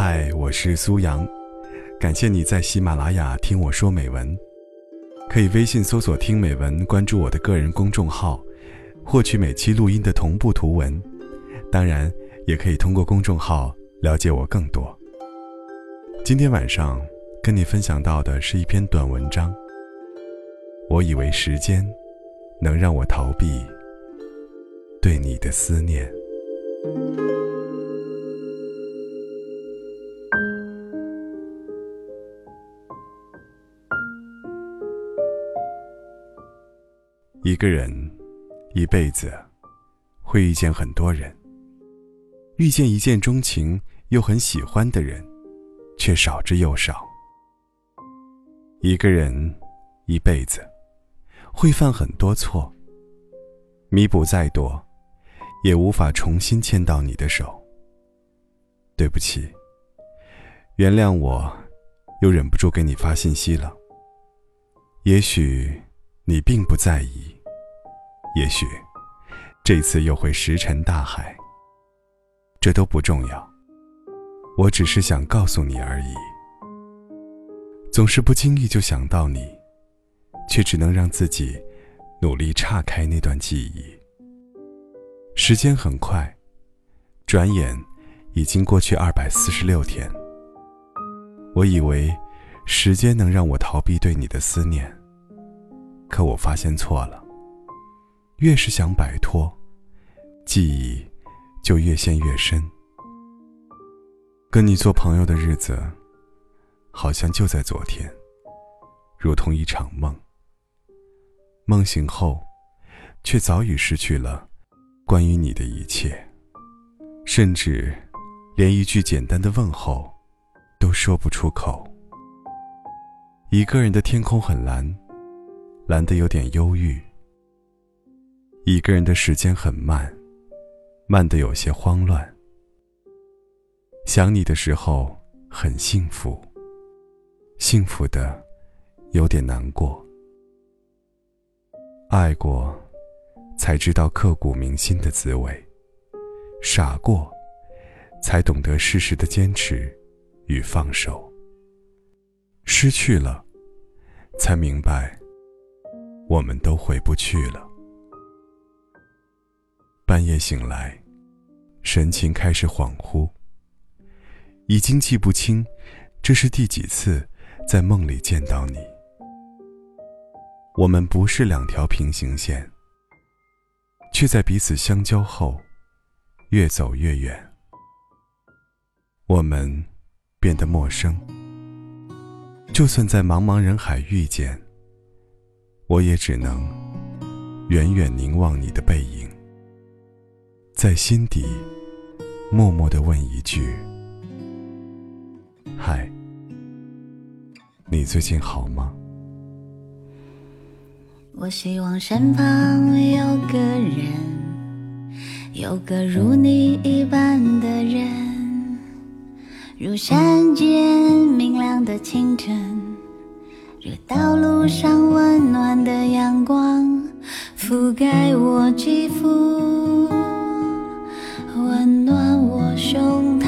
嗨，我是苏阳，感谢你在喜马拉雅听我说美文。可以微信搜索“听美文”，关注我的个人公众号，获取每期录音的同步图文。当然，也可以通过公众号了解我更多。今天晚上跟你分享到的是一篇短文章。我以为时间能让我逃避对你的思念。一个人一辈子会遇见很多人，遇见一见钟情又很喜欢的人，却少之又少。一个人一辈子会犯很多错，弥补再多，也无法重新牵到你的手。对不起，原谅我，又忍不住给你发信息了。也许你并不在意。也许，这次又会石沉大海。这都不重要，我只是想告诉你而已。总是不经意就想到你，却只能让自己努力岔开那段记忆。时间很快，转眼已经过去二百四十六天。我以为时间能让我逃避对你的思念，可我发现错了。越是想摆脱，记忆就越陷越深。跟你做朋友的日子，好像就在昨天，如同一场梦。梦醒后，却早已失去了关于你的一切，甚至连一句简单的问候都说不出口。一个人的天空很蓝，蓝得有点忧郁。一个人的时间很慢，慢得有些慌乱。想你的时候很幸福，幸福的有点难过。爱过，才知道刻骨铭心的滋味；傻过，才懂得适时的坚持与放手。失去了，才明白，我们都回不去了。半夜醒来，神情开始恍惚。已经记不清，这是第几次在梦里见到你。我们不是两条平行线，却在彼此相交后，越走越远。我们变得陌生。就算在茫茫人海遇见，我也只能远远凝望你的背影。在心底默默的问一句：“嗨，你最近好吗？”我希望身旁有个人，有个如你一般的人，如山间明亮的清晨，这道路上温暖的阳光覆盖我肌肤。温暖我胸膛。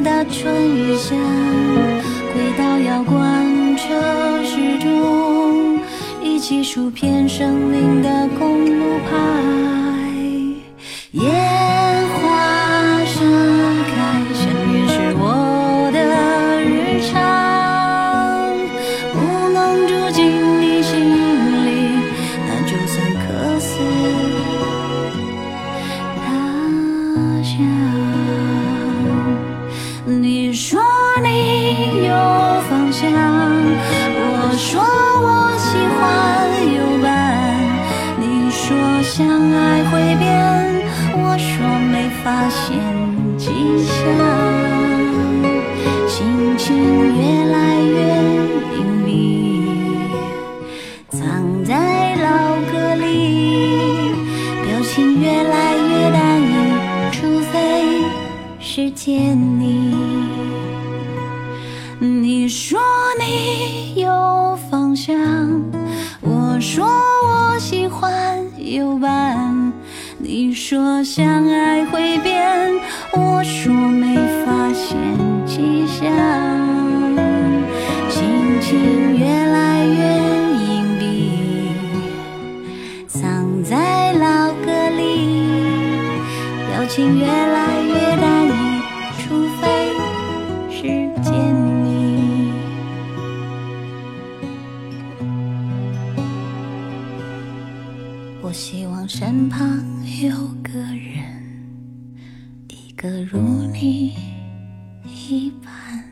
的春雨下，轨道遥观车时钟，一起数片生命的公路旁。说相爱会变，我说没发现迹象。心情越来越隐蔽，藏在老歌里，表情越来越单一，除非是见你。我希望身旁期盼